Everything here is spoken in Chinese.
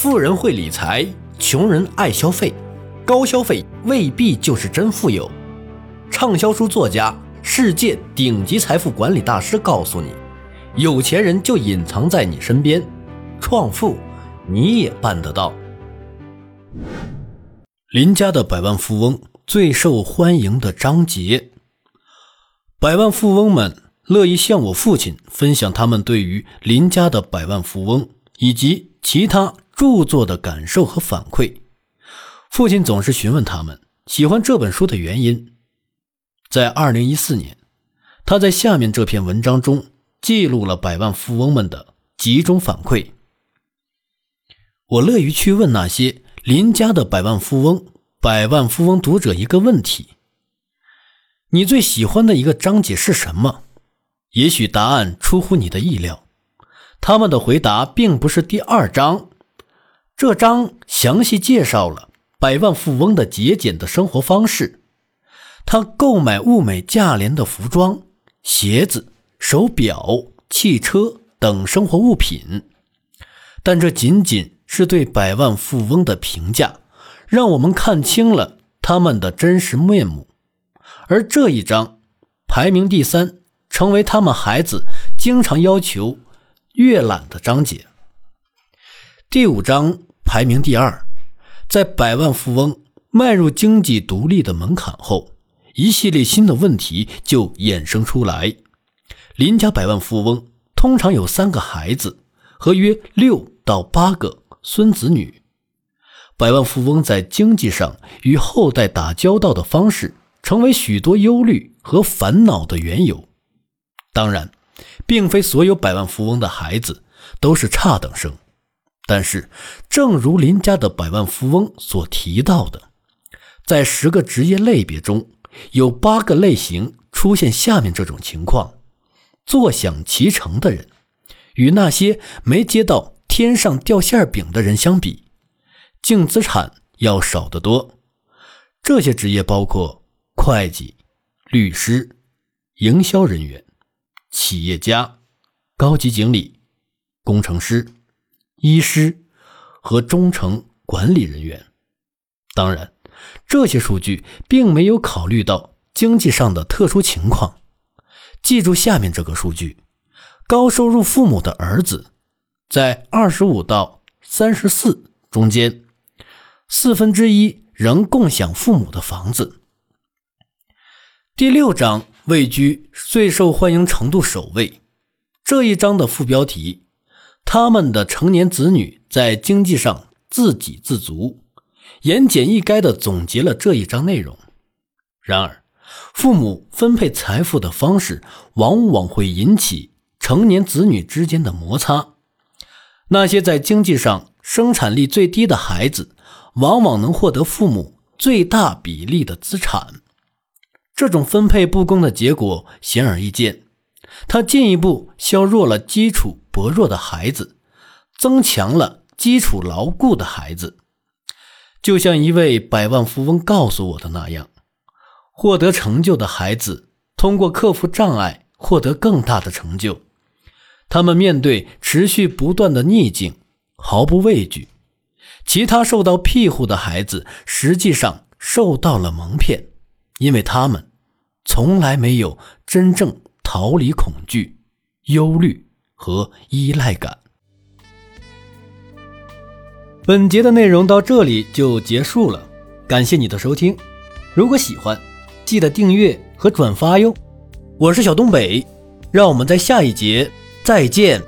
富人会理财，穷人爱消费，高消费未必就是真富有。畅销书作家、世界顶级财富管理大师告诉你，有钱人就隐藏在你身边，创富你也办得到。林家的百万富翁最受欢迎的章节，百万富翁们乐意向我父亲分享他们对于林家的百万富翁以及其他。著作的感受和反馈，父亲总是询问他们喜欢这本书的原因。在二零一四年，他在下面这篇文章中记录了百万富翁们的集中反馈。我乐于去问那些邻家的百万富翁、百万富翁读者一个问题：你最喜欢的一个章节是什么？也许答案出乎你的意料，他们的回答并不是第二章。这章详细介绍了百万富翁的节俭的生活方式，他购买物美价廉的服装、鞋子、手表、汽车等生活物品，但这仅仅是对百万富翁的评价，让我们看清了他们的真实面目。而这一章排名第三，成为他们孩子经常要求阅览的章节。第五章。排名第二，在百万富翁迈入经济独立的门槛后，一系列新的问题就衍生出来。林家百万富翁通常有三个孩子和约六到八个孙子女。百万富翁在经济上与后代打交道的方式，成为许多忧虑和烦恼的缘由。当然，并非所有百万富翁的孩子都是差等生。但是，正如林家的百万富翁所提到的，在十个职业类别中，有八个类型出现下面这种情况：坐享其成的人，与那些没接到天上掉馅饼的人相比，净资产要少得多。这些职业包括会计、律师、营销人员、企业家、高级经理、工程师。医师和中层管理人员，当然，这些数据并没有考虑到经济上的特殊情况。记住下面这个数据：高收入父母的儿子，在二十五到三十四中间，四分之一仍共享父母的房子。第六章位居最受欢迎程度首位。这一章的副标题。他们的成年子女在经济上自给自足，言简意赅地总结了这一章内容。然而，父母分配财富的方式往往会引起成年子女之间的摩擦。那些在经济上生产力最低的孩子，往往能获得父母最大比例的资产。这种分配不公的结果显而易见。它进一步削弱了基础薄弱的孩子，增强了基础牢固的孩子。就像一位百万富翁告诉我的那样，获得成就的孩子通过克服障碍获得更大的成就。他们面对持续不断的逆境毫不畏惧。其他受到庇护的孩子实际上受到了蒙骗，因为他们从来没有真正。逃离恐惧、忧虑和依赖感。本节的内容到这里就结束了，感谢你的收听。如果喜欢，记得订阅和转发哟。我是小东北，让我们在下一节再见。